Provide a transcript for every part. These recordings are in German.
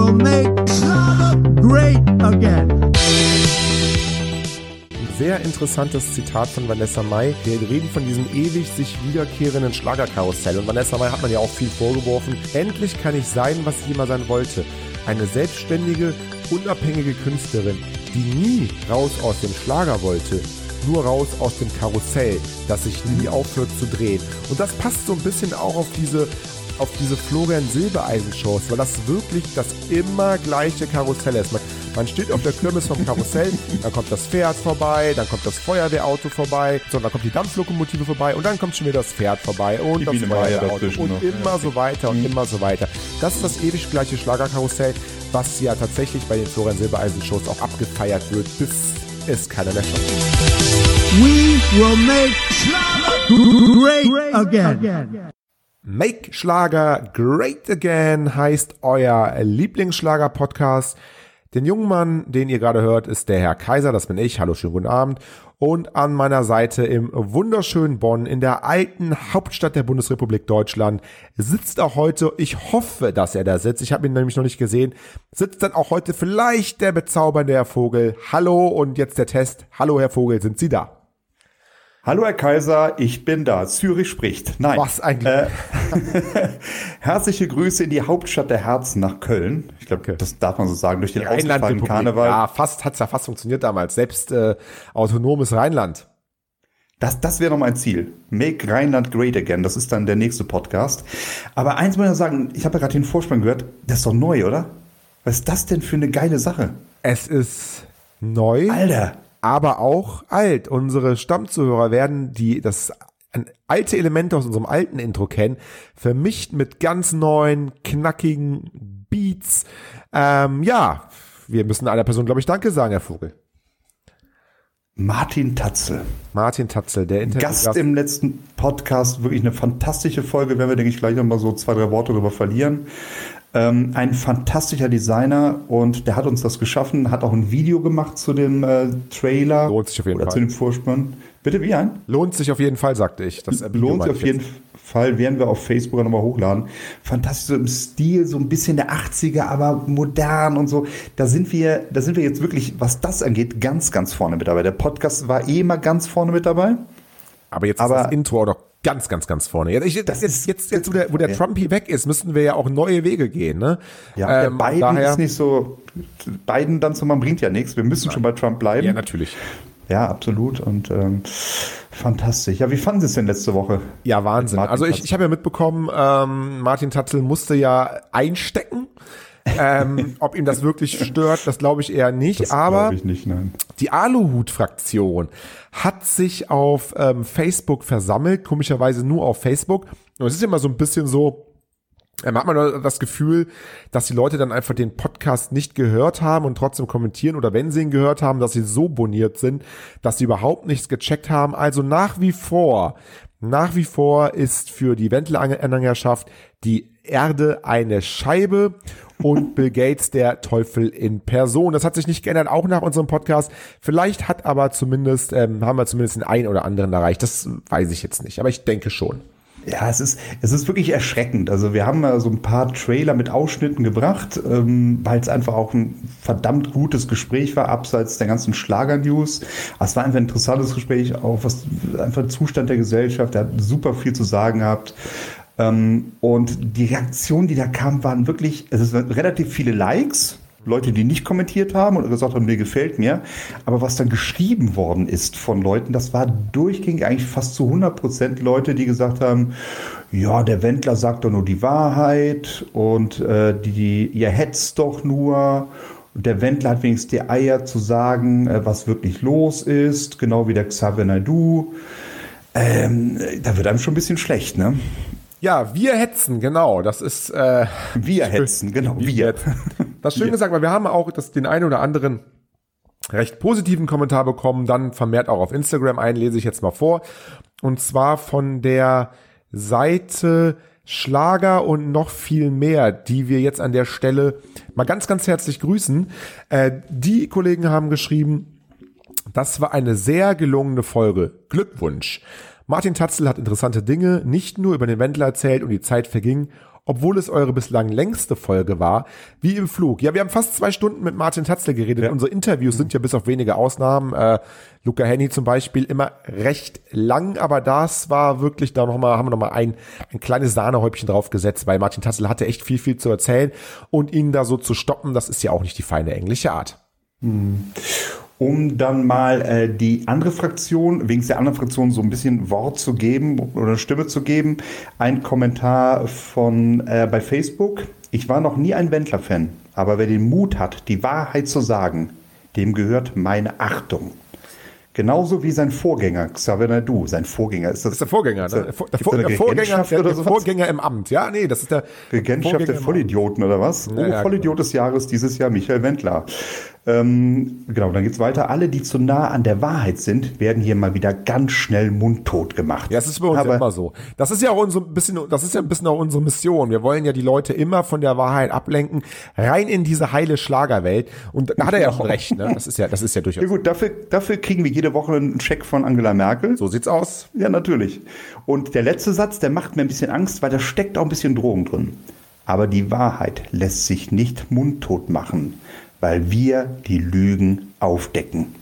will make great again. sehr interessantes Zitat von Vanessa Mai. Wir reden von diesem ewig sich wiederkehrenden Schlagerkarussell. Und Vanessa Mai hat man ja auch viel vorgeworfen. Endlich kann ich sein, was ich immer sein wollte. Eine selbstständige, unabhängige Künstlerin, die nie raus aus dem Schlager wollte, nur raus aus dem Karussell, das sich nie aufhört zu drehen. Und das passt so ein bisschen auch auf diese auf diese Florian Silbereisen Shows, weil das wirklich das immer gleiche Karussell ist. Man, man steht auf der Kirmes vom Karussell, dann kommt das Pferd vorbei, dann kommt das Feuerwehrauto vorbei, so, dann kommt die Dampflokomotive vorbei und dann kommt schon wieder das Pferd vorbei und Die das Biene Feuerwehrauto und noch. immer so weiter und immer so weiter. Das ist das ewig gleiche Schlagerkarussell, was ja tatsächlich bei den Florian Silbereisen Shows auch abgefeiert wird, bis es keiner mehr schaut. We will make Schlager great again. Make Schlager Great Again heißt euer Lieblingsschlager-Podcast. Den jungen Mann, den ihr gerade hört, ist der Herr Kaiser, das bin ich. Hallo, schönen guten Abend. Und an meiner Seite im wunderschönen Bonn, in der alten Hauptstadt der Bundesrepublik Deutschland, sitzt auch heute, ich hoffe, dass er da sitzt, ich habe ihn nämlich noch nicht gesehen, sitzt dann auch heute vielleicht der bezaubernde Herr Vogel. Hallo und jetzt der Test. Hallo, Herr Vogel, sind Sie da? Hallo Herr Kaiser, ich bin da. Zürich spricht. Nein. Was eigentlich? Äh, herzliche Grüße in die Hauptstadt der Herzen nach Köln. Ich glaube, Okay. das darf man so sagen, durch den ausgefallenen. Karneval. Ja, fast hat's ja fast funktioniert damals. Selbst äh, autonomes Rheinland. Das, das wäre noch mein Ziel. Make Rheinland Great Again. Das ist dann der nächste Podcast. Aber eins muss ich noch sagen, ich habe ja gerade den Vorspann gehört. Das ist doch neu, oder? Was ist das denn für eine geile Sache? Es ist neu, Alter. Aber auch alt. Unsere Stammzuhörer werden die das alte Elemente aus unserem alten Intro kennen, vermischt mit ganz neuen, knackigen Beats. Ähm, ja, wir müssen einer Person, glaube ich, Danke sagen, Herr Vogel. Martin Tatzel. Martin Tatzel, der Interviewgast. Gast im letzten Podcast, wirklich eine fantastische Folge, werden wir, denke ich, gleich nochmal so zwei, drei Worte darüber verlieren. Ähm, ein fantastischer Designer und der hat uns das geschaffen, hat auch ein Video gemacht zu dem äh, Trailer Lohnt sich auf jeden oder Fall. zu dem Vorspann. Bitte wie ein? Lohnt sich auf jeden Fall, sagte ich. Das Lohnt sich auf jeden. Fall, werden wir auf Facebook nochmal hochladen. Fantastisch, so im Stil, so ein bisschen der 80er, aber modern und so. Da sind wir, da sind wir jetzt wirklich, was das angeht, ganz, ganz vorne mit dabei. Der Podcast war eh immer ganz vorne mit dabei. Aber jetzt Aber- ist das Intro auch ganz, ganz, ganz vorne. Jetzt, ich, das jetzt, jetzt, jetzt wo der, wo der Ja. Trumpy weg ist, müssten wir ja auch neue Wege gehen. Ne? Ja, Ähm, der Biden daher, ist nicht so, Biden dann zu machen bringt ja nichts. Wir müssen schon bei Trump bleiben. Ja, Ja, natürlich. absolut. Und ähm, fantastisch. Ja, wie fanden Sie es denn letzte Woche? Ja, Wahnsinn. Also ich, ich habe ja mitbekommen, ähm, Martin Tatzel musste ja einstecken. Ähm, ob ihm das wirklich stört, das glaube ich eher nicht. Das aber ich nicht, nein. Die Aluhut-Fraktion hat sich auf ähm, Facebook versammelt, komischerweise nur auf Facebook. Und es ist immer so ein bisschen so, ähm, hat man das Gefühl, dass die Leute dann einfach den Podcast nicht gehört haben und trotzdem kommentieren oder wenn sie ihn gehört haben, dass sie so boniert sind, dass sie überhaupt nichts gecheckt haben. Also nach wie vor, nach wie vor ist für die Wendler-Anhängerschaft die Erde eine Scheibe und Bill Gates der Teufel in Person. Das hat sich nicht geändert, auch nach unserem Podcast. Vielleicht hat aber zumindest, ähm, haben wir zumindest den einen oder anderen erreicht. Das weiß ich jetzt nicht, aber ich denke schon. Ja, es ist, es ist wirklich erschreckend. Also wir haben mal so ein paar Trailer mit Ausschnitten gebracht, ähm, weil es einfach auch ein verdammt gutes Gespräch war, abseits der ganzen Schlager-News. Es war einfach ein interessantes Gespräch, auch was einfach Zustand der Gesellschaft, der hat super viel zu sagen gehabt. Ähm, und die Reaktionen, die da kamen, waren wirklich, es sind relativ viele Likes. Leute, die nicht kommentiert haben oder gesagt haben, mir gefällt mir. Aber was dann geschrieben worden ist von Leuten, das war durchgängig eigentlich fast zu 100 Prozent Leute, die gesagt haben, ja, der Wendler sagt doch nur die Wahrheit und äh, die, die, ihr hetzt doch nur. Und der Wendler hat wenigstens die Eier zu sagen, äh, was wirklich los ist, genau wie der Xavier Naidoo. Ähm, da wird einem schon ein bisschen schlecht, ne? Ja, wir hetzen, genau. Das ist äh, Wir hetzen, genau, wir. das ist schön gesagt, weil wir haben auch das, den einen oder anderen recht positiven Kommentar bekommen, dann vermehrt auch auf Instagram ein, lese ich jetzt mal vor. Und zwar von der Seite Schlager und noch viel mehr, die wir jetzt an der Stelle mal ganz, ganz herzlich grüßen. Äh, die Kollegen haben geschrieben, das war eine sehr gelungene Folge. Glückwunsch. Martin Tatzel hat interessante Dinge nicht nur über den Wendler erzählt und die Zeit verging, obwohl es eure bislang längste Folge war, wie im Flug. Ja, wir haben fast zwei Stunden mit Martin Tatzel geredet. Ja. Unsere Interviews sind ja bis auf wenige Ausnahmen, äh, Luca Henny zum Beispiel, immer recht lang, aber das war wirklich, da noch mal, haben wir nochmal ein, ein kleines Sahnehäubchen draufgesetzt, weil Martin Tatzel hatte echt viel, viel zu erzählen und ihn da so zu stoppen, das ist ja auch nicht die feine englische Art. Um dann mal äh, die andere Fraktion, wegen der anderen Fraktion so ein bisschen Wort zu geben oder Stimme zu geben, ein Kommentar von äh, bei Facebook. Ich war noch nie ein Wendler-Fan, aber wer den Mut hat, die Wahrheit zu sagen, dem gehört meine Achtung. Genauso wie sein Vorgänger, Xavier Naidu. Sein Vorgänger ist das. Das ist der Vorgänger, ne? Der, der, Vor- der Vorgänger, der, der? Vorgänger im Amt. Ja, nee, das ist der Regentschaft der. Vollidioten oder was? Ja, oh, ja, Vollidiot des Jahres dieses Jahr, Michael Wendler. Ähm, genau, dann geht's weiter. Alle, die zu nah an der Wahrheit sind, werden hier mal wieder ganz schnell mundtot gemacht. Ja, das ist bei uns Aber ja immer so. Das ist ja auch unser bisschen, das ist ja ein bisschen auch unsere Mission. Wir wollen ja die Leute immer von der Wahrheit ablenken, rein in diese heile Schlagerwelt. Und da hat er ja schon recht, ne? Das ist ja, das ist ja durchaus. Ja gut, dafür, dafür kriegen wir jede Woche einen Scheck von Angela Merkel. So sieht's aus. Ja, natürlich. Und der letzte Satz, der macht mir ein bisschen Angst, weil da steckt auch ein bisschen Drogen drin. Aber die Wahrheit lässt sich nicht mundtot machen, weil wir die Lügen aufdecken.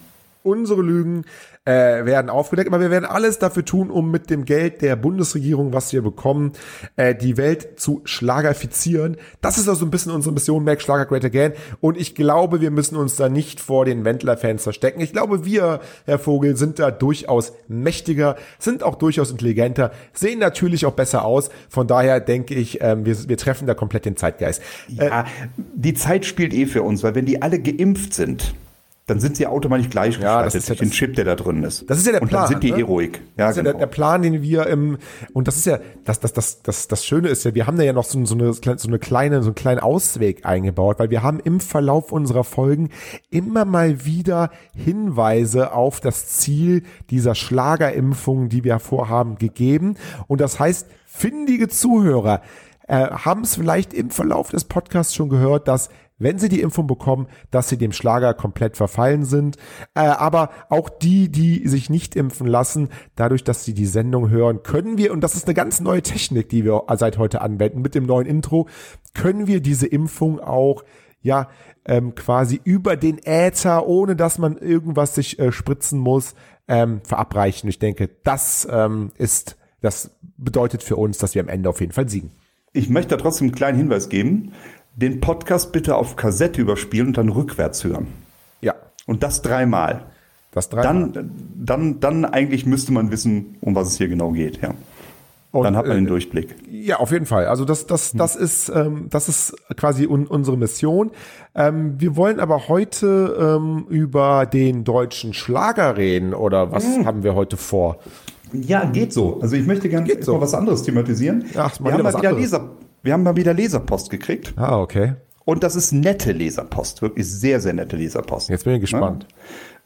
Unsere Lügen äh, werden aufgedeckt, aber wir werden alles dafür tun, um mit dem Geld der Bundesregierung, was wir bekommen, äh, die Welt zu schlagerifizieren. Das ist also ein bisschen unsere Mission, Make Schlager Great Again. Und ich glaube, wir müssen uns da nicht vor den Wendler-Fans verstecken. Ich glaube, wir, Herr Vogel, sind da durchaus mächtiger, sind auch durchaus intelligenter, sehen natürlich auch besser aus. Von daher denke ich, ähm, wir, wir treffen da komplett den Zeitgeist. Äh, Ja, die Zeit spielt eh für uns, weil wenn die alle geimpft sind, dann sind sie automatisch gleichgeschaltet Ja, das ist ja den Chip, der da drin ist. Das ist ja der Und Plan. dann sind die ne? ruhig. Ja, das ist ja der, genau. der Plan, den wir im, und das ist ja, das, das, das, das, das Schöne ist ja, wir haben da ja noch so, so, eine, so eine kleine, so einen kleinen Ausweg eingebaut, weil wir haben im Verlauf unserer Folgen immer mal wieder Hinweise auf das Ziel dieser Schlagerimpfung, die wir vorhaben, gegeben. Und das heißt, findige Zuhörer äh, haben es vielleicht im Verlauf des Podcasts schon gehört, dass wenn sie die Impfung bekommen, dass sie dem Schlager komplett verfallen sind. Äh, aber auch die, die sich nicht impfen lassen, dadurch, dass sie die Sendung hören, können wir, und das ist eine ganz neue Technik, die wir seit heute anwenden, mit dem neuen Intro, können wir diese Impfung auch ja ähm, quasi über den Äther, ohne dass man irgendwas sich äh, spritzen muss, ähm, verabreichen. Ich denke, das ähm, ist, das bedeutet für uns, dass wir am Ende auf jeden Fall siegen. Ich möchte da trotzdem einen kleinen Hinweis geben. Den Podcast bitte auf Kassette überspielen und dann rückwärts hören. Ja, Und das dreimal. das drei. Dann, dann, dann eigentlich müsste man wissen, um was es hier genau geht. Ja. Und, Dann hat man äh, den Durchblick. Ja, auf jeden Fall. Also das, das, das ist, ähm, das ist quasi un unsere Mission. Ähm, wir wollen aber heute ähm, über den deutschen Schlager reden oder was Hm. haben wir heute vor? Ja, geht so. Also ich möchte gerne so. mal was anderes thematisieren. Ach, wir, haben mal was wieder anderes. Leser, wir haben mal wieder Leserpost gekriegt. Ah, okay. Und das ist nette Leserpost. Wirklich sehr, sehr nette Leserpost. Jetzt bin ich gespannt.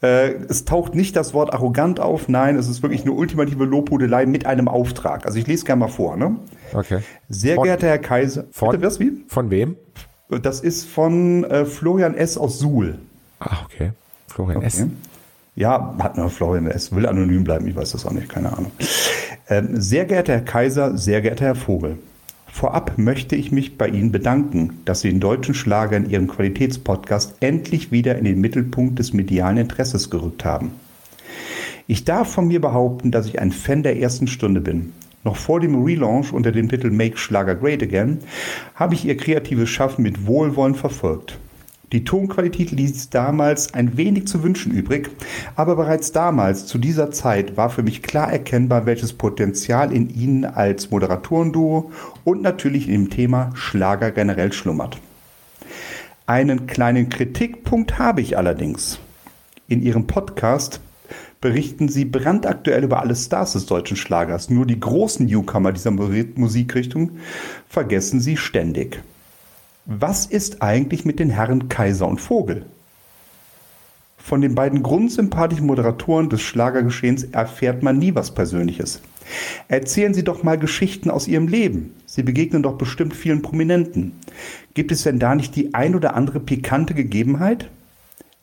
Äh, es taucht nicht das Wort arrogant auf. Nein, es ist wirklich eine ultimative Lobhudelei mit einem Auftrag. Also ich lese gerne mal vor. Ne? Okay. Sehr Von- geehrter Herr Kaiser. Von, Bitte, was, wie? von wem? Das ist von äh, Florian S. aus Suhl. Ah, okay. Florian S. Okay. Ja, hat nur Florian S. Will anonym bleiben, ich weiß das auch nicht, keine Ahnung. Ähm, sehr geehrter Herr Kaiser, sehr geehrter Herr Vogel. Vorab möchte ich mich bei Ihnen bedanken, dass Sie den deutschen Schlager in Ihrem Qualitätspodcast endlich wieder in den Mittelpunkt des medialen Interesses gerückt haben. Ich darf von mir behaupten, dass ich ein Fan der ersten Stunde bin. Noch vor dem Relaunch unter dem Titel Make Schlager Great Again habe ich ihr kreatives Schaffen mit Wohlwollen verfolgt. Die Tonqualität ließ damals ein wenig zu wünschen übrig, aber bereits damals, zu dieser Zeit, war für mich klar erkennbar, welches Potenzial in ihnen als Moderatorenduo und natürlich dem Thema Schlager generell schlummert. Einen kleinen Kritikpunkt habe ich allerdings. In ihrem Podcast berichten sie brandaktuell über alle Stars des deutschen Schlagers. Nur die großen Newcomer dieser Mu- Musikrichtung vergessen sie ständig. Was ist eigentlich mit den Herren Kaiser und Vogel? Von den beiden grundsympathischen Moderatoren des Schlagergeschehens erfährt man nie was Persönliches. Erzählen Sie doch mal Geschichten aus Ihrem Leben. Sie begegnen doch bestimmt vielen Prominenten. Gibt es denn da nicht die ein oder andere pikante Gegebenheit?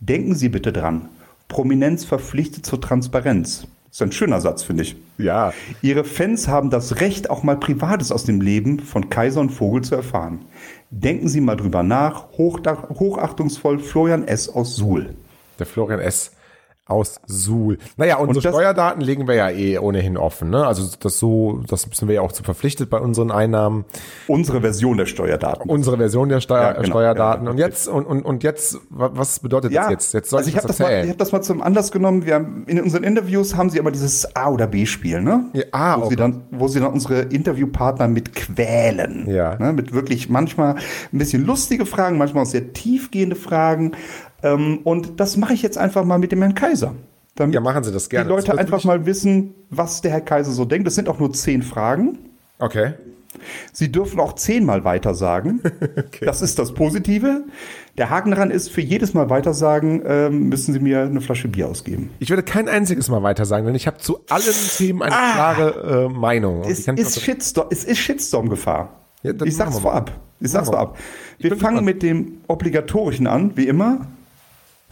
Denken Sie bitte dran. Prominenz verpflichtet zur Transparenz. Ist ein schöner Satz, finde ich. Ja. Ihre Fans haben das Recht, auch mal Privates aus dem Leben von Kaiser und Vogel zu erfahren. Denken Sie mal drüber nach. Hochachtungsvoll Florian S. aus Suhl. Der Florian S. aus Suhl. Naja, unsere das- Steuerdaten legen wir ja eh ohnehin offen. Ne? Also das so, das sind wir ja auch zu verpflichtet bei unseren Einnahmen. Unsere Version der Steuerdaten. Unsere Version der Steuer, Ja, genau. Steuerdaten. Ja, und jetzt und, und, und jetzt, wa- was bedeutet das jetzt? Jetzt soll also ich, ich habe das mal, ich erzählen. hab das mal zum Anlass genommen. Wir haben, in unseren Interviews haben sie immer dieses A- oder B-Spiel, ne? Ja, ah, wo, okay. sie dann, wo sie dann unsere Interviewpartner mit quälen. Ja. Ne? Mit wirklich manchmal ein bisschen lustige Fragen, manchmal auch sehr tiefgehende Fragen. Ähm, und das mache ich jetzt einfach mal mit dem Herrn Kaiser. Damit Ja, machen Sie das gerne. Die Leute einfach mal wissen, was der Herr Kaiser so denkt. Das sind auch nur zehn Fragen. Okay. Sie dürfen auch zehnmal weitersagen. Das ist das Positive. Der Haken daran ist, für jedes Mal weitersagen ähm, müssen Sie mir eine Flasche Bier ausgeben. Ich würde kein einziges Mal weiter sagen, denn ich habe zu allen Themen eine klare äh, Meinung. Es ist, Shitstorm, es ist Shitstorm-Gefahr. Ja, ich sag's vorab. Ich sag's vorab. Wir fangen mit dem Obligatorischen an, wie immer.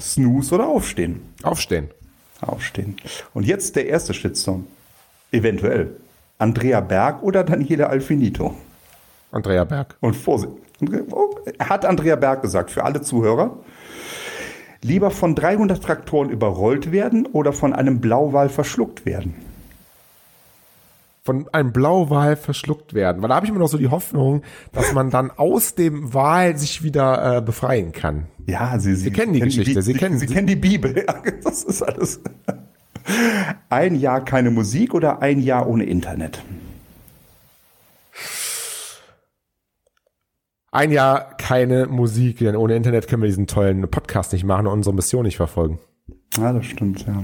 Snooze oder Aufstehen? Aufstehen. Aufstehen. Und jetzt der erste Shitstorm. Eventuell. Andrea Berg oder Daniela Alfinito? Andrea Berg. Und Vorsicht. Hat Andrea Berg gesagt, für alle Zuhörer. Lieber von 300 Traktoren überrollt werden oder von einem Blauwal verschluckt werden? Von einem Blauwal verschluckt werden. Weil da habe ich immer noch so die Hoffnung, dass man dann aus dem Wal sich wieder äh, befreien kann. Ja, Sie, Sie, kennen die Geschichte, Bi- Sie kennen- Sie kennen die Bibel. Ja, das ist alles. Ein Jahr keine Musik oder ein Jahr ohne Internet? Ein Jahr keine Musik, denn ohne Internet können wir diesen tollen Podcast nicht machen und unsere Mission nicht verfolgen. Ja, das stimmt, ja.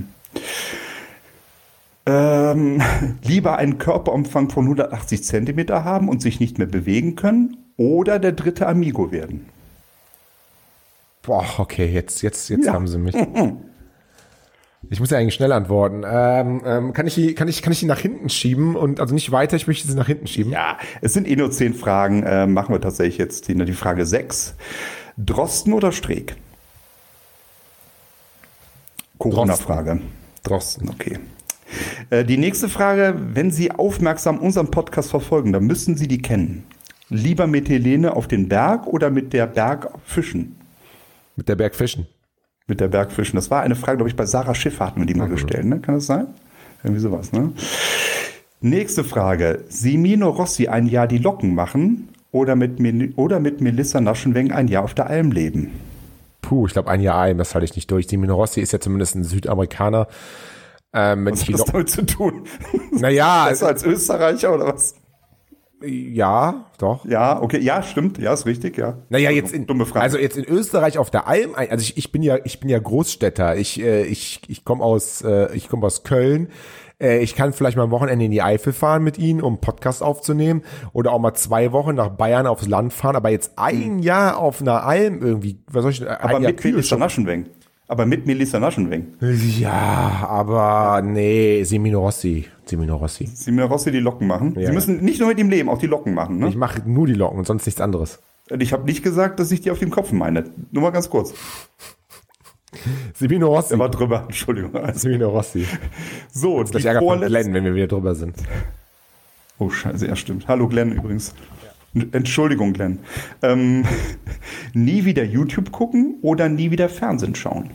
Ähm, lieber einen Körperumfang von 180 Zentimeter haben und sich nicht mehr bewegen können oder der dritte Amigo werden? Boah, okay, jetzt, jetzt, jetzt Ja. haben sie mich. Ich muss ja eigentlich schnell antworten. Ähm, ähm, kann, ich die, kann, ich, kann ich die nach hinten schieben und also nicht weiter, ich möchte sie nach hinten schieben? Ja, es sind eh nur zehn Fragen. Äh, machen wir tatsächlich jetzt die, die Frage 6. Drosten oder Streeck? Corona-Frage. Drosten, okay. Äh, die nächste Frage, wenn Sie aufmerksam unseren Podcast verfolgen, dann müssen Sie die kennen. Lieber mit Helene auf den Berg oder mit der Berg fischen? Mit der Bergfischen. Mit der Berg fischen. Das war eine Frage, glaube ich, bei Sarah Schiffer hatten wir die mal gestellt, ne? Kann das sein? Irgendwie sowas, ne? Nächste Frage. Simino Rossi ein Jahr die Locken machen oder mit, Mel- oder mit Melissa Naschenweng ein Jahr auf der Alm leben? Puh, ich glaube, ein Jahr ein, das halte ich nicht durch. Simino Rossi ist ja zumindest ein Südamerikaner. Ähm, Was hat das damit zu tun? naja, Besser als Österreicher oder was? ja, doch. Ja, okay, ja, stimmt, ja, ist richtig, ja. Naja, jetzt in, Dumme Frage. also jetzt in Österreich auf der Alm, also ich, ich bin ja, ich bin ja Großstädter. Ich, äh, ich, ich komme aus, äh, ich komme aus Köln. Äh, ich kann vielleicht mal am Wochenende in die Eifel fahren mit Ihnen, um einen Podcast aufzunehmen oder auch mal zwei Wochen nach Bayern aufs Land fahren. Aber jetzt ein Jahr auf einer Alm irgendwie, was soll ich? Ein Hm. Aber Jahr mit Melissa schon- Naschenweng. Aber mit Melissa Naschenweng. Ja, aber nee, Semino Rossi, Semino Rossi. Simino Rossi die Locken machen. Ja. Sie müssen nicht nur mit ihm leben, auch die Locken machen, ne? Ich mache nur die Locken und sonst nichts anderes. Und ich habe nicht gesagt, dass ich die auf den Kopf meine. Nur mal ganz kurz. Semino Rossi. Er war drüber, Entschuldigung. Also, Semino Rossi. so, Das die Ärger von. Glenn, wenn wir wieder drüber sind. Oh, scheiße, ja, stimmt. Hallo Glenn übrigens. Entschuldigung, Glenn. Ähm, nie wieder YouTube gucken oder nie wieder Fernsehen schauen?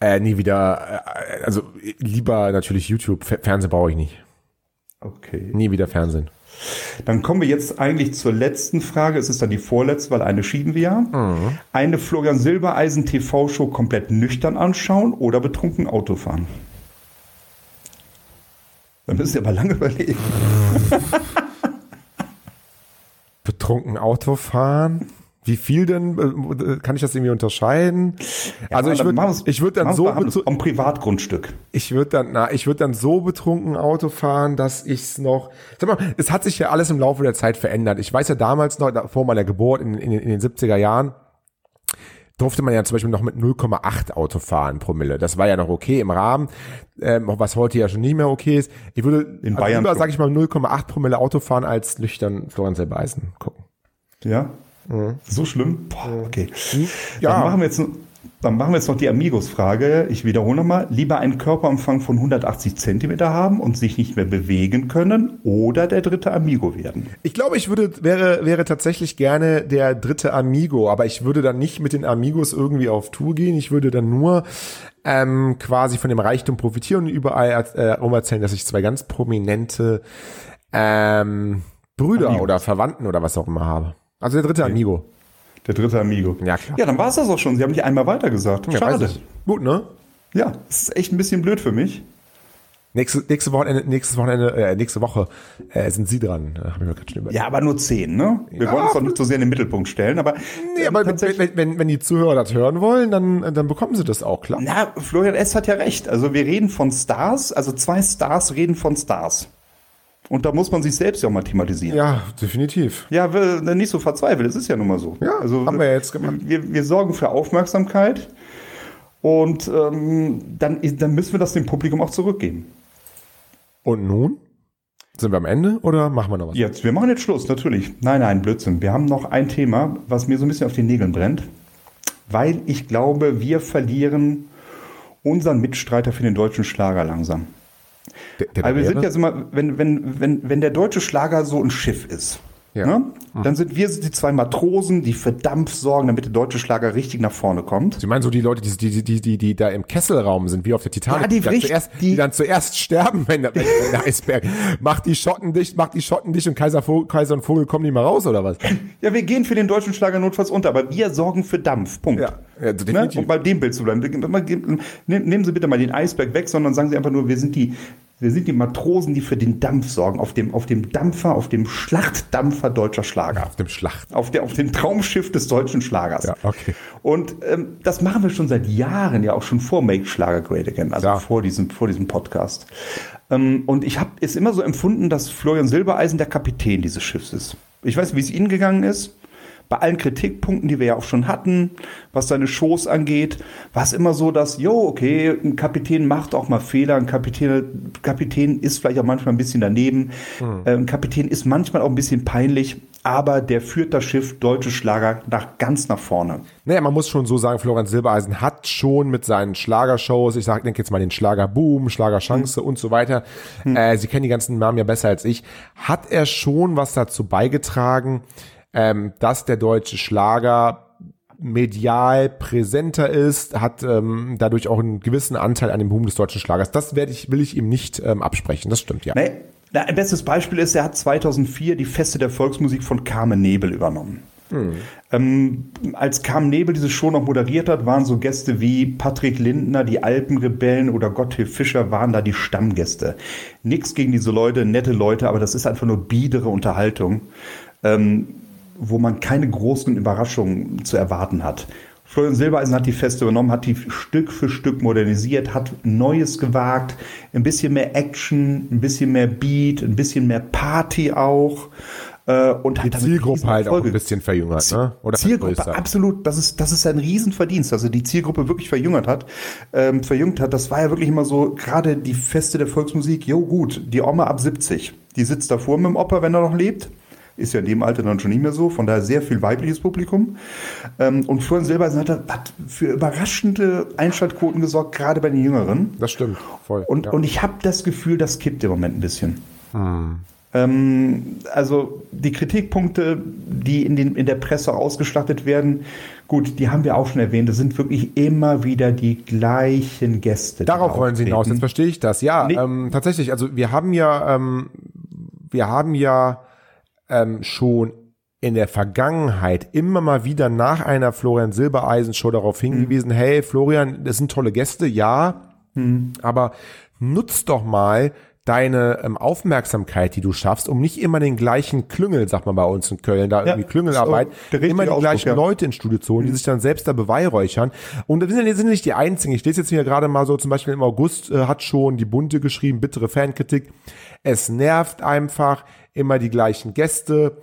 Äh, nie wieder, äh, also lieber natürlich YouTube, Fer Fernsehen brauche ich nicht. Okay. Nie wieder Fernsehen. Dann kommen wir jetzt eigentlich zur letzten Frage. Es ist dann die vorletzte, weil eine schieben wir ja. Eine Florian Silbereisen TV-Show komplett nüchtern anschauen oder betrunken Auto fahren? Da müssen Sie aber lange überlegen. Betrunken Auto fahren? Wie viel denn? Äh, Kann ich das irgendwie unterscheiden? also ich würde ich würd dann so am Privatgrundstück. ich würde dann na ich würde dann so betrunken Auto fahren, dass ich's noch Sag mal, es hat sich ja alles im Laufe der Zeit verändert. Ich weiß ja damals noch vor meiner Geburt in, in, in den 70er Jahren durfte man ja zum Beispiel noch mit 0,8 Auto fahren Promille. Das war ja noch okay im Rahmen, ähm, was heute ja schon nicht mehr okay ist. Ich würde In also Bayern lieber, sage ich mal, 0,8 Promille Auto fahren als nüchtern Florian Silbereisen gucken. Ja? So schlimm? Boah, okay. Ja. Dann machen wir jetzt, Dann machen wir jetzt noch die Amigos-Frage. Ich wiederhole nochmal. Lieber einen Körperumfang von 180 Zentimeter haben und sich nicht mehr bewegen können oder der dritte Amigo werden? Ich glaube, ich würde, wäre, wäre tatsächlich gerne der dritte Amigo, aber ich würde dann nicht mit den Amigos irgendwie auf Tour gehen. Ich würde dann nur ähm, quasi von dem Reichtum profitieren und überall äh, erzählen, dass ich zwei ganz prominente ähm, Brüder Amigos. oder Verwandten oder was auch immer habe. Also der dritte Amigo. Der dritte Amigo. Ja, klar. Ja, dann war es das auch schon. Sie haben nicht einmal weitergesagt. Ja, Schade. Gut, ne? Ja, das ist echt ein bisschen blöd für mich. Nächste, nächste Wochenende, nächstes Wochenende, äh, nächste Woche äh, sind Sie dran. Äh, hab ich mir gerade schon überlegt. Ja, aber nur zehn, ne? Wir Ja. wollen uns doch nicht so sehr in den Mittelpunkt stellen, aber, Nee, ähm, aber wenn, wenn, wenn die Zuhörer das hören wollen, dann, dann bekommen sie das auch, klar. Na, Florian S. hat ja recht. Also wir reden von Stars, also zwei Stars reden von Stars. Und da muss man sich selbst ja auch mal thematisieren. Ja, definitiv. Ja, wir- nicht so verzweifelt, es ist ja nun mal so. Ja, haben wir jetzt gemacht. Wir, wir sorgen für Aufmerksamkeit und ähm, dann, dann müssen wir das dem Publikum auch zurückgeben. Und nun? Sind wir am Ende oder machen wir noch was? Jetzt, wir machen jetzt Schluss, natürlich. Nein, nein, Blödsinn. Wir haben noch ein Thema, was mir so ein bisschen auf den Nägeln brennt, weil ich glaube, wir verlieren unseren Mitstreiter für den deutschen Schlager langsam. Der, der Also wir sind jetzt immer, wenn, wenn, wenn, wenn der deutsche Schlager so ein Schiff ist, Ja. ne? dann sind wir die zwei Matrosen, die für Dampf sorgen, damit der deutsche Schlager richtig nach vorne kommt. Sie meinen so die Leute, die, die, die, die, die da im Kesselraum sind, wie auf der Titanic, Ja, die dann, richtig- zuerst, die- die dann zuerst sterben, wenn der, wenn der Eisberg macht die Schotten dicht, macht die Schotten dicht und Kaiser, Vogel, Kaiser und Vogel kommen nicht mehr raus, oder was? Ja, wir gehen für den deutschen Schlager notfalls unter, aber wir sorgen für Dampf. Punkt. Ja, ja, ne? Um bei dem Bild zu bleiben. Nehmen Sie bitte mal den Eisberg weg, sondern sagen Sie einfach nur, wir sind die, wir sind die Matrosen, die für den Dampf sorgen. Auf dem, auf dem Dampfer, auf dem Schlachtdampfer deutscher Schlager. Auf dem Schlacht. Auf, der, auf dem Traumschiff des deutschen Schlagers. Ja, okay. Und ähm, das machen wir schon seit Jahren, ja auch schon vor Make Schlager Great Again, also Ja. vor, diesem, vor diesem Podcast. Ähm, und ich habe es immer so empfunden, dass Florian Silbereisen der Kapitän dieses Schiffs ist. Ich weiß, wie es Ihnen gegangen ist. Bei allen Kritikpunkten, die wir ja auch schon hatten, was seine Shows angeht, war es immer so, dass, jo, okay, ein Kapitän macht auch mal Fehler, ein Kapitän, Kapitän ist vielleicht auch manchmal ein bisschen daneben, äh, ein Kapitän ist manchmal auch ein bisschen peinlich, aber der führt das Schiff Deutsche Schlager nach ganz nach vorne. Naja, man muss schon so sagen, Florian Silbereisen hat schon mit seinen Schlagershows, ich sag, denke jetzt mal den Schlagerboom, Schlagerchance und so weiter, äh, Sie kennen die ganzen Namen ja besser als ich, hat er schon was dazu beigetragen, ähm, dass der deutsche Schlager medial präsenter ist, hat ähm, dadurch auch einen gewissen Anteil an dem Boom des deutschen Schlagers. Das werde ich, will ich ihm nicht ähm, absprechen. Das stimmt ja. Nee, na, ein bestes Beispiel ist, er hat 2004 die Feste der Volksmusik von Carmen Nebel übernommen. Ähm, als Carmen Nebel diese Show noch moderiert hat, waren so Gäste wie Patrick Lindner, die Alpenrebellen oder Gotthilf Fischer waren da die Stammgäste. Nix gegen diese Leute, nette Leute, aber das ist einfach nur biedere Unterhaltung, ähm, wo man keine großen Überraschungen zu erwarten hat. Florian Silbereisen hat die Feste übernommen, hat die Stück für Stück modernisiert, hat Neues gewagt, ein bisschen mehr Action, ein bisschen mehr Beat, ein bisschen mehr Party auch. Äh, und Die Zielgruppe halt auch ein bisschen verjüngert, ne? Oder Zielgruppe, vergrößert. absolut. Das ist, das ist ein Riesenverdienst, dass er die Zielgruppe wirklich verjüngert hat. Ähm, verjüngt hat. Das war ja wirklich immer so, gerade die Feste der Volksmusik, jo gut, die Oma ab 70, die sitzt davor mit dem Opa, wenn er noch lebt. Ist ja in dem Alter dann schon nicht mehr so, von daher sehr viel weibliches Publikum. Ähm, und Florian Silbereisen hat, hat für überraschende Einschaltquoten gesorgt, gerade bei den Jüngeren. Das stimmt, voll. Und, ja. und ich habe das Gefühl, das kippt im Moment ein bisschen. Ähm, also die Kritikpunkte, die in, den, in der Presse ausgeschlachtet werden, gut, die haben wir auch schon erwähnt. Das sind wirklich immer wieder die gleichen Gäste. Darauf wollen Sie hinaus, jetzt verstehe ich das. Ja, Nee. ähm, tatsächlich, also wir haben ja, ähm, wir haben ja ähm, schon in der Vergangenheit immer mal wieder nach einer Florian Silbereisen Show darauf hingewiesen, hey Florian, das sind tolle Gäste, ja, aber nutz doch mal deine ähm, Aufmerksamkeit, die du schaffst, um nicht immer den gleichen Klüngel, sagt man bei uns in Köln, da irgendwie Klüngelarbeit, immer die Ausdruck, gleichen ja. Leute ins Studio zu holen, die sich dann selbst da beweihräuchern. Und das sind, sind nicht die einzigen. Ich lese jetzt hier gerade mal so, zum Beispiel im August äh, hat schon die Bunte geschrieben, bittere Fankritik. Es nervt einfach, immer die gleichen Gäste.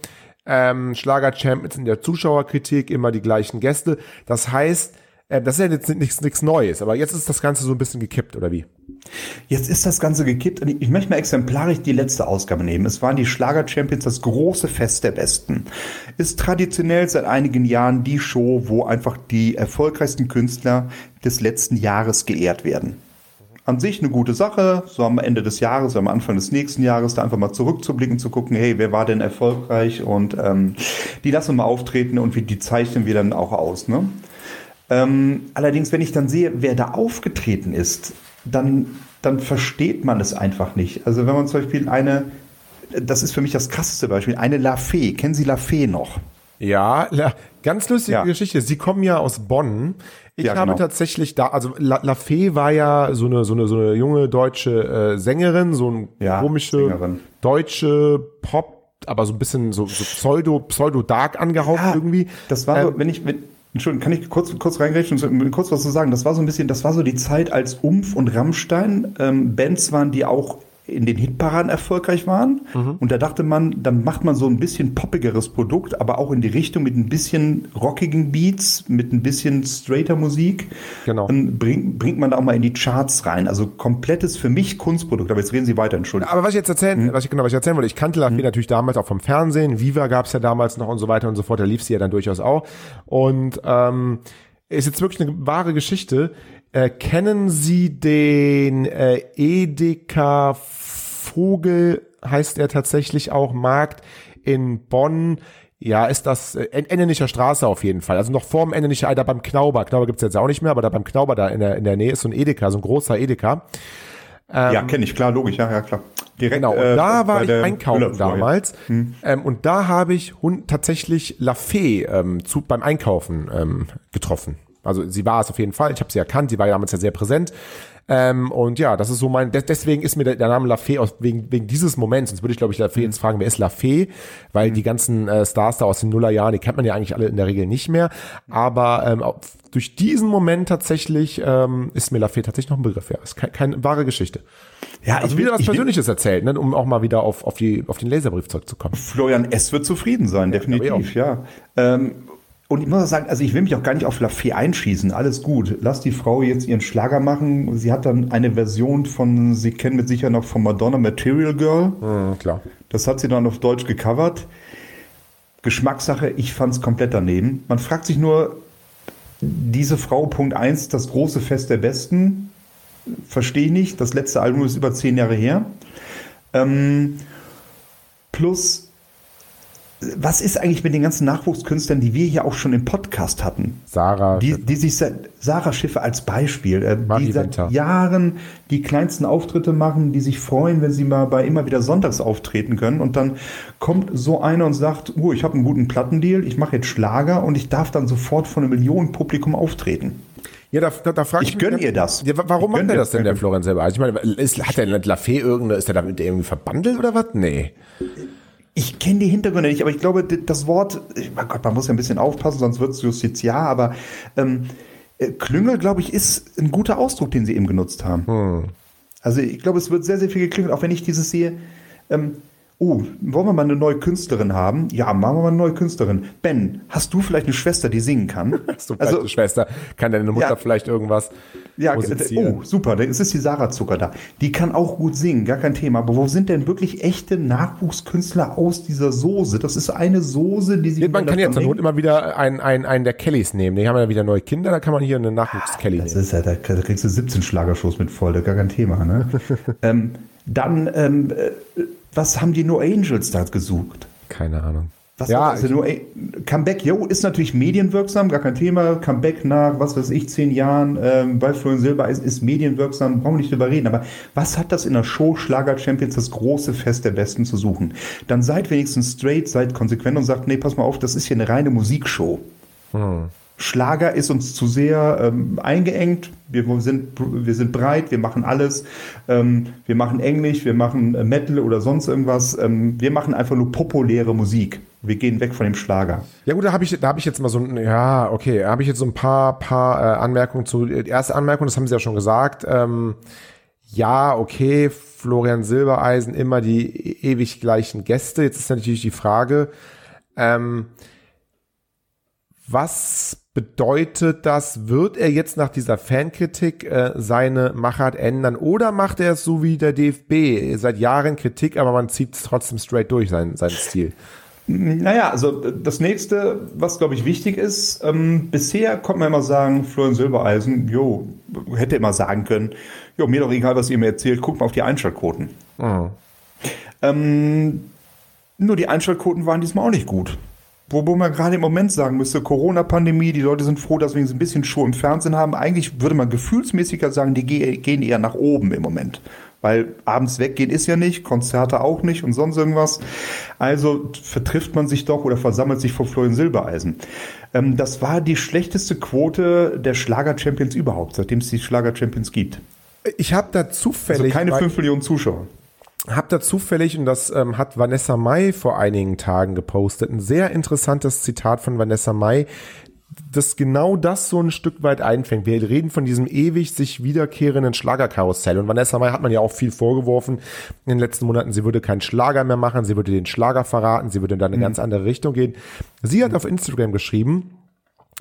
Ähm, Schlager-Champions in der Zuschauerkritik, immer die gleichen Gäste. Das heißt, das ist ja jetzt nichts, nichts Neues, aber jetzt ist das Ganze so ein bisschen gekippt, oder wie? Jetzt ist das Ganze gekippt und ich möchte mal exemplarisch die letzte Ausgabe nehmen. Es waren die Schlager Champions, das große Fest der Besten. Ist traditionell seit einigen Jahren die Show, wo einfach die erfolgreichsten Künstler des letzten Jahres geehrt werden. An sich eine gute Sache, so am Ende des Jahres, am Anfang des nächsten Jahres, da einfach mal zurückzublicken, zu gucken, hey, wer war denn erfolgreich und ähm, die lassen wir mal auftreten und wie die zeichnen wir dann auch aus. Ne? Ähm, allerdings, wenn ich dann sehe, wer da aufgetreten ist, dann, dann versteht man es einfach nicht. Also wenn man zum Beispiel eine, das ist für mich das krasseste Beispiel, eine La Fee, kennen Sie La Fee noch? Ja, la, ganz lustige Ja. Geschichte. Sie kommen ja aus Bonn. Ich Ja, habe genau. tatsächlich da, also La, La Fee war ja so eine, so eine, so eine junge deutsche äh, Sängerin, so ein Ja, komische Sängerin. deutsche Pop, aber so ein bisschen so, so Pseudo, Pseudo-Dark angehaucht Ah, irgendwie. Das war Ähm, so, wenn ich, wenn, Entschuldigung, kann ich kurz, kurz reingreifen und kurz was zu sagen? Das war so ein bisschen, das war so die Zeit, als Umf und Rammstein ähm, Bands waren, die auch in den Hitparaden erfolgreich waren. Mhm. Und da dachte man, dann macht man so ein bisschen poppigeres Produkt, aber auch in die Richtung mit ein bisschen rockigen Beats, mit ein bisschen straighter Musik. Genau. Dann bringt, bringt man da auch mal in die Charts rein. Also komplettes für mich Kunstprodukt. Aber jetzt reden Sie weiter, Entschuldigung. Aber was ich jetzt erzählen, was ich genau, was ich erzählen wollte, ich kannte La Fee natürlich damals auch vom Fernsehen, Viva gab es ja damals noch und so weiter und so fort, da lief sie ja dann durchaus auch. Und ähm, ist jetzt wirklich eine wahre Geschichte. Äh, kennen Sie den äh, Edeka Vogel, heißt er tatsächlich auch, Markt in Bonn? Ja, ist das äh, Ennenischer Straße auf jeden Fall. Also noch vorm Ennenischer, ah, da beim Knauber. Knauber gibt's jetzt auch nicht mehr, aber da beim Knauber da in der, in der Nähe ist so ein Edeka, so ein großer Edeka. ja, kenne ich, klar, logisch, ja, ja, klar. Direkt, Genau, und äh, da war ich einkaufen damals. Ähm, und da habe ich hun tatsächlich La Fee ähm, zu, beim Einkaufen ähm, getroffen. Also sie war es auf jeden Fall. Ich habe sie erkannt. Sie war ja damals ja sehr präsent. Ähm, und ja, das ist so mein. des- Deswegen ist mir der, Name La Fee aus wegen wegen dieses Moments. Sonst würde ich glaube ich La Fee jetzt fragen, wer ist La Fee? Weil die ganzen äh, Stars da aus den Nullerjahren, die kennt man ja eigentlich alle in der Regel nicht mehr. Aber ähm, durch diesen Moment tatsächlich ähm, ist mir La Fee tatsächlich noch ein Begriff. Ja, ist keine, keine wahre Geschichte. Ja, Also wieder will- was will- Persönliches erzählt, ne, um auch mal wieder auf, auf, die, auf den Laserbrief zurückzukommen. Florian S. wird zufrieden sein, definitiv, ja. Ähm, und ich muss auch sagen, also ich will mich auch gar nicht auf La Fee einschießen. Alles gut. Lass die Frau jetzt ihren Schlager machen. Sie hat dann eine Version von, Sie kennen mit Sicherheit noch von Madonna Material Girl. Mhm, klar. Das hat sie dann auf Deutsch gecovert. Geschmackssache, ich fand es komplett daneben. Man fragt sich nur, diese Frau, Punkt 1, das große Fest der Besten, verstehe ich nicht. Das letzte Album ist über zehn Jahre her. Ähm, plus, was ist eigentlich mit den ganzen Nachwuchskünstlern, die wir hier auch schon im Podcast hatten? Sarah. Die, die sich seit, Sarah Schiffer als Beispiel, äh, die seit. Jahren die kleinsten Auftritte machen, die sich freuen, wenn sie mal bei immer wieder Sonntags auftreten können. Und dann kommt so einer und sagt, oh, ich habe einen guten Plattendeal, ich mache jetzt Schlager und ich darf dann sofort vor einem Millionenpublikum auftreten. ja, da, da, da frage Ich ich, gönn mich ihr das. Ja, wa- warum macht er das denn, der. Florian selber? Also ich meine, ist, hat der La Fee irgendeine, ist der damit irgendwie verbandelt oder was? Nee. Ich kenne die Hintergründe nicht, aber ich glaube, das Wort, mein Gott, man muss ja ein bisschen aufpassen, sonst wird es justiziar, aber ähm, äh, Klüngel, glaube ich, ist ein guter Ausdruck, den sie eben genutzt haben. Also ich glaube, es wird sehr, sehr viel geklingelt, auch wenn ich dieses sehe, ähm, oh, wollen wir mal eine neue Künstlerin haben? Ja, machen wir mal eine neue Künstlerin. Ben, hast du vielleicht eine Schwester, die singen kann? Hast du vielleicht also, eine Schwester? Kann deine Mutter Ja. vielleicht irgendwas ja, musizieren? oh, super, da ist es die Sarah Zucker da. Die kann auch gut singen, gar kein Thema. Aber wo sind denn wirklich echte Nachwuchskünstler aus dieser Soße? Das ist eine Soße, die sich... Man kann jetzt zur Not immer wieder einen, einen, einen der Kellys nehmen. Die haben ja wieder neue Kinder, da kann man hier eine Nachwuchs-Kelly Das nehmen. ist ja, da, da kriegst du 17 Schlagershows mit voll, gar kein Thema. Ne? ähm, dann, ähm, äh, was haben die No Angels da gesucht? Keine Ahnung. Was ja, also no, Comeback, yo, ist natürlich medienwirksam, gar kein Thema. Comeback nach, was weiß ich, zehn Jahren ähm, bei Florian Silbereisen ist medienwirksam, brauchen wir nicht drüber reden. Aber was hat das in der Show Schlager Champions, das große Fest der Besten zu suchen? Dann seid wenigstens straight, seid konsequent und sagt, nee, pass mal auf, das ist hier eine reine Musikshow. Schlager ist uns zu sehr ähm, eingeengt. Wir sind, wir sind breit, wir machen alles. Ähm, wir machen Englisch, wir machen äh, Metal oder sonst irgendwas. Ähm, wir machen einfach nur populäre Musik. Wir gehen weg von dem Schlager. Ja gut, da habe ich, da habe ich jetzt mal so ein, ja, okay, habe ich jetzt so ein paar, paar äh, Anmerkungen zu. Die erste Anmerkung, das haben Sie ja schon gesagt. Ähm, ja, okay, Florian Silbereisen, immer die ewig gleichen Gäste. Jetzt ist natürlich die Frage, ähm, was bedeutet das, wird er jetzt nach dieser Fankritik äh, seine Machart ändern oder macht er es so wie der DFB? Seit Jahren Kritik, aber man zieht es trotzdem straight durch, sein, sein Stil. Naja, also das nächste, was glaube ich wichtig ist, ähm, bisher konnte man immer sagen, Florian Silbereisen, jo, hätte immer sagen können, jo, mir doch egal, was ihr mir erzählt, guckt mal auf die Einschaltquoten. Mhm. Ähm, nur die Einschaltquoten waren diesmal auch nicht gut. Wo, man gerade im Moment sagen müsste, Corona-Pandemie, die Leute sind froh, dass wir ein bisschen Show im Fernsehen haben. Eigentlich würde man gefühlsmäßiger sagen, die gehen eher nach oben im Moment. Weil abends weggehen ist ja nicht, Konzerte auch nicht und sonst irgendwas. Also vertrifft man sich doch oder versammelt sich vor Florian Silbereisen. Ähm, das war die schlechteste Quote der Schlager-Champions überhaupt, seitdem es die Schlager-Champions gibt. Ich habe da zufällig. Also keine 5 Millionen Zuschauer habe da zufällig, und das ähm, hat Vanessa Mai vor einigen Tagen gepostet, ein sehr interessantes Zitat von Vanessa Mai, das genau das so ein Stück weit einfängt. Wir reden von diesem ewig sich wiederkehrenden Schlagerkarussell. Und Vanessa Mai hat man ja auch viel vorgeworfen in den letzten Monaten. Sie würde keinen Schlager mehr machen, sie würde den Schlager verraten, sie würde in eine mhm. ganz andere Richtung gehen. Sie hat auf Instagram geschrieben,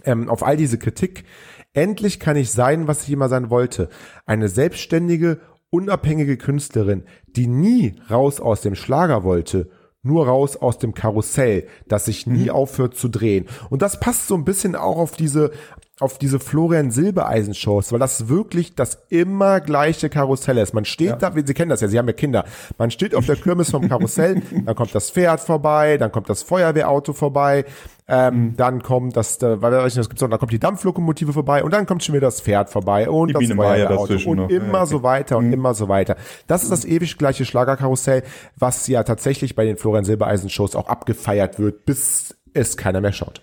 ähm, auf all diese Kritik, endlich kann ich sein, was ich immer sein wollte. Eine selbstständige, unabhängige Künstlerin, die nie raus aus dem Schlager wollte, nur raus aus dem Karussell, das sich nie mhm. aufhört zu drehen. Und das passt so ein bisschen auch auf diese, auf diese Florian Silbereisen Shows, weil das wirklich das immer gleiche Karussell ist. Man steht ja. da, Sie kennen das ja, Sie haben ja Kinder. Man steht auf der Kirmes vom Karussell, dann kommt das Pferd vorbei, dann kommt das Feuerwehrauto vorbei, ähm, dann kommt das, äh, weil ich das gibt's noch, dann kommt die Dampflokomotive vorbei und dann kommt schon wieder das Pferd vorbei und die das Biene Feuerwehrauto und noch. immer ja, okay. so weiter und mhm. immer so weiter. Das ist das ewig gleiche Schlagerkarussell, was ja tatsächlich bei den Florian Silbereisen Shows auch abgefeiert wird, bis es keiner mehr schaut.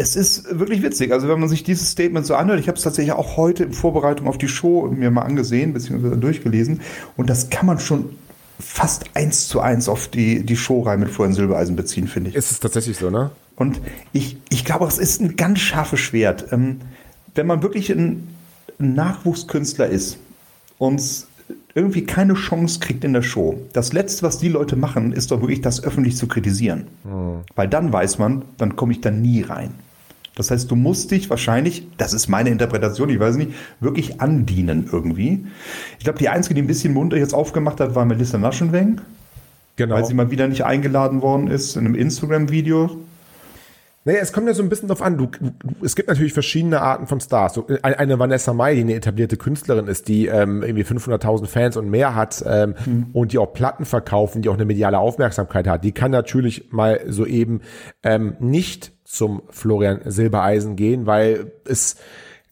Es ist wirklich witzig. Also wenn man sich dieses Statement so anhört, ich habe es tatsächlich auch heute in Vorbereitung auf die Show mir mal angesehen, beziehungsweise durchgelesen. Und das kann man schon fast eins zu eins auf die, die Showreihe mit Florian Silbereisen beziehen, finde ich. Ist es tatsächlich so, ne? Und ich, ich glaube, es ist ein ganz scharfes Schwert. Ähm, wenn man wirklich ein Nachwuchskünstler ist und irgendwie keine Chance kriegt in der Show, das Letzte, was die Leute machen, ist doch wirklich das öffentlich zu kritisieren. Mhm. Weil dann weiß man, dann komme ich da nie rein. Das heißt, du musst dich wahrscheinlich, das ist meine Interpretation, ich weiß nicht, wirklich andienen irgendwie. Ich glaube, die einzige, die ein bisschen munter jetzt aufgemacht hat, war Melissa Naschenweng. Genau. Weil sie mal wieder nicht eingeladen worden ist in einem Instagram-Video. Naja, es kommt ja so ein bisschen drauf an. Du, du, es gibt natürlich verschiedene Arten von Stars. So, eine Vanessa Mai, die eine etablierte Künstlerin ist, die ähm, irgendwie 500.000 Fans und mehr hat ähm, mhm. und die auch Platten verkaufen, die auch eine mediale Aufmerksamkeit hat, die kann natürlich mal so eben ähm, nicht zum Florian Silbereisen gehen, weil es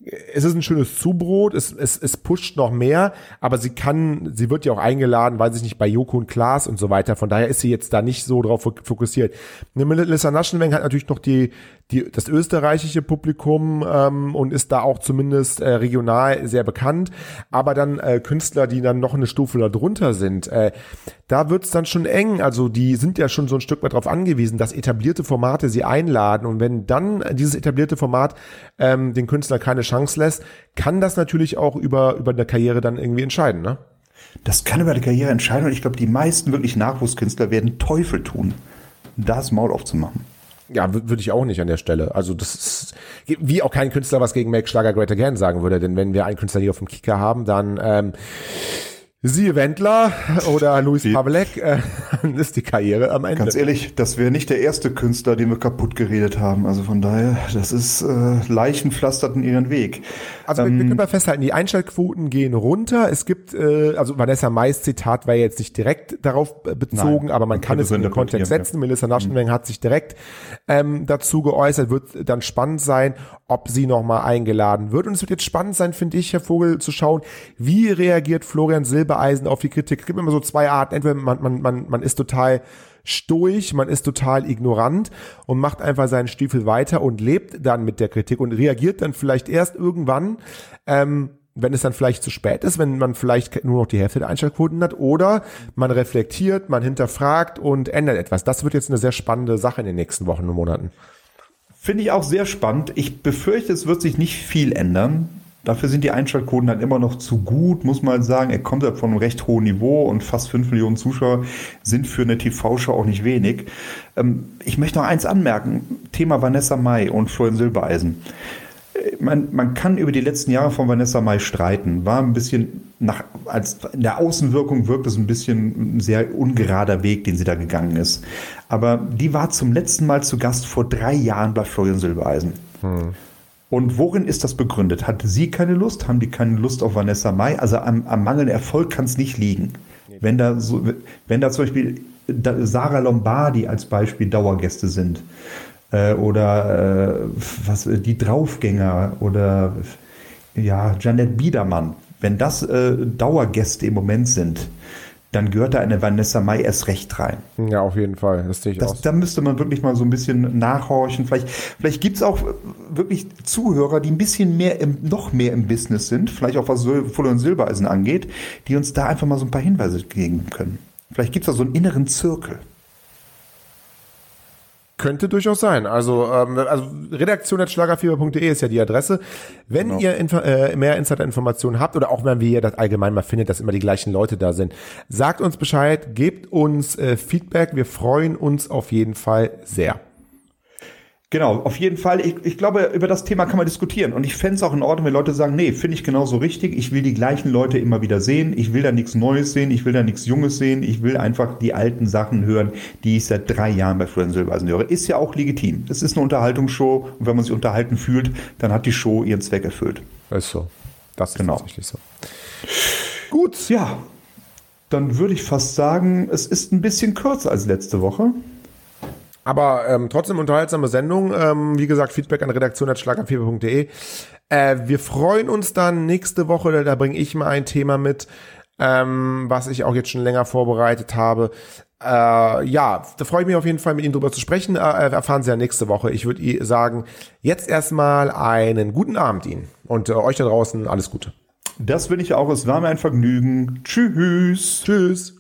es ist ein schönes Zubrot, es, es, es pusht noch mehr, aber sie kann, sie wird ja auch eingeladen, weiß ich nicht, bei Joko und Klaas und so weiter. Von daher ist sie jetzt da nicht so drauf fokussiert. Melissa Naschenweng hat natürlich noch die, die, das österreichische Publikum ähm, und ist da auch zumindest äh, regional sehr bekannt. Aber dann äh, Künstler, die dann noch eine Stufe darunter sind, äh, da wird's dann schon eng. Also die sind ja schon so ein Stück weit darauf angewiesen, dass etablierte Formate sie einladen. Und wenn dann dieses etablierte Format ähm, den Künstler keine Chance lässt, kann das natürlich auch über, über eine Karriere dann irgendwie entscheiden, ne? Das kann über die Karriere entscheiden und ich glaube, die meisten wirklich Nachwuchskünstler werden Teufel tun, das Maul aufzumachen. Ja, würde ich auch nicht an der Stelle. Also das ist, wie auch kein Künstler was gegen Make Schlager Great Again sagen würde, denn wenn wir einen Künstler hier auf dem Kicker haben, dann ähm, siehe Wendler oder Luis Pavelek, äh, ist die Karriere am Ende. Ganz ehrlich, das wäre nicht der erste Künstler, den wir kaputt geredet haben. Also von daher, das ist äh, Leichen pflasterten ihren Weg. Also ähm, wir, wir können mal festhalten, die Einschaltquoten gehen runter. Es gibt, äh, also Vanessa Mais Zitat war jetzt nicht direkt darauf bezogen, nein, aber man kann es in den Kontext setzen. Ja. Melissa Naschenweng mhm. hat sich direkt ähm, dazu geäußert. Wird dann spannend sein, ob sie nochmal eingeladen wird. Und es wird jetzt spannend sein, finde ich, Herr Vogel, zu schauen, wie reagiert Florian Silber Silbereisen auf die Kritik. Es gibt immer so zwei Arten. Entweder man, man, man, man ist total stoisch, man ist total ignorant und macht einfach seinen Stiefel weiter und lebt dann mit der Kritik und reagiert dann vielleicht erst irgendwann, ähm, wenn es dann vielleicht zu spät ist, wenn man vielleicht nur noch die Hälfte der Einschaltquoten hat, oder man reflektiert, man hinterfragt und ändert etwas. Das wird jetzt eine sehr spannende Sache in den nächsten Wochen und Monaten. Finde ich auch sehr spannend. Ich befürchte, es wird sich nicht viel ändern. Dafür sind die Einschaltquoten halt immer noch zu gut, muss man sagen. Er kommt ja von einem recht hohen Niveau und fast fünf Millionen Zuschauer sind für eine TV-Show auch nicht wenig. Ähm, ich möchte noch eins anmerken. Thema Vanessa Mai und Florian Silbereisen. man, man kann über die letzten Jahre von Vanessa Mai streiten. War ein bisschen nach, als in der Außenwirkung wirkt es ein bisschen ein sehr ungerader Weg, den sie da gegangen ist. Aber die war zum letzten Mal zu Gast vor drei Jahren bei Florian Silbereisen. Hm. Und worin ist das begründet? Hat sie keine Lust? Haben die keine Lust auf Vanessa Mai? Also am, am mangelnden Erfolg kann es nicht liegen. Wenn da so, wenn da zum Beispiel Sarah Lombardi als Beispiel Dauergäste sind äh, oder äh, was die Draufgänger oder ja Janet Biedermann, wenn das äh, Dauergäste im Moment sind, dann gehört da eine Vanessa Mai erst recht rein. Ja, auf jeden Fall. Das sehe ich das, aus. Da müsste man wirklich mal so ein bisschen nachhorchen. Vielleicht, vielleicht gibt es auch wirklich Zuhörer, die ein bisschen mehr im, noch mehr im Business sind, vielleicht auch was Fuller und Silbereisen angeht, die uns da einfach mal so ein paar Hinweise geben können. Vielleicht gibt es da so einen inneren Zirkel. Könnte durchaus sein. Also, ähm, also redaktion.schlagerfieber.de ist ja die Adresse. Wenn genau. ihr Info äh, mehr Insider-Informationen habt oder auch wenn ihr das allgemein mal findet, dass immer die gleichen Leute da sind, sagt uns Bescheid, gebt uns äh, Feedback. Wir freuen uns auf jeden Fall sehr. Genau, auf jeden Fall. Ich, ich glaube, über das Thema kann man diskutieren. Und ich fände es auch in Ordnung, wenn Leute sagen, nee, finde ich genauso richtig. Ich will die gleichen Leute immer wieder sehen. Ich will da nichts Neues sehen. Ich will da nichts Junges sehen. Ich will einfach die alten Sachen hören, die ich seit drei Jahren bei Florian Silbereisen höre. Ist ja auch legitim. Es ist eine Unterhaltungsshow. Und wenn man sich unterhalten fühlt, dann hat die Show ihren Zweck erfüllt. Ist so. Das ist genau. tatsächlich so. Gut, ja. Dann würde ich fast sagen, es ist ein bisschen kürzer als letzte Woche. Aber ähm, trotzdem unterhaltsame Sendung. Ähm, wie gesagt, Feedback an redaktion.schlaganfieber.de. Äh, wir freuen uns dann nächste Woche, da, bringe ich mal ein Thema mit, ähm, was ich auch jetzt schon länger vorbereitet habe. Äh, ja, da freue ich mich auf jeden Fall, mit Ihnen drüber zu sprechen. Äh, erfahren Sie ja nächste Woche. Ich würde sagen, jetzt erstmal einen guten Abend Ihnen und äh, euch da draußen alles Gute. Das bin ich auch. Es war mir ein Vergnügen. Tschüss. Tschüss.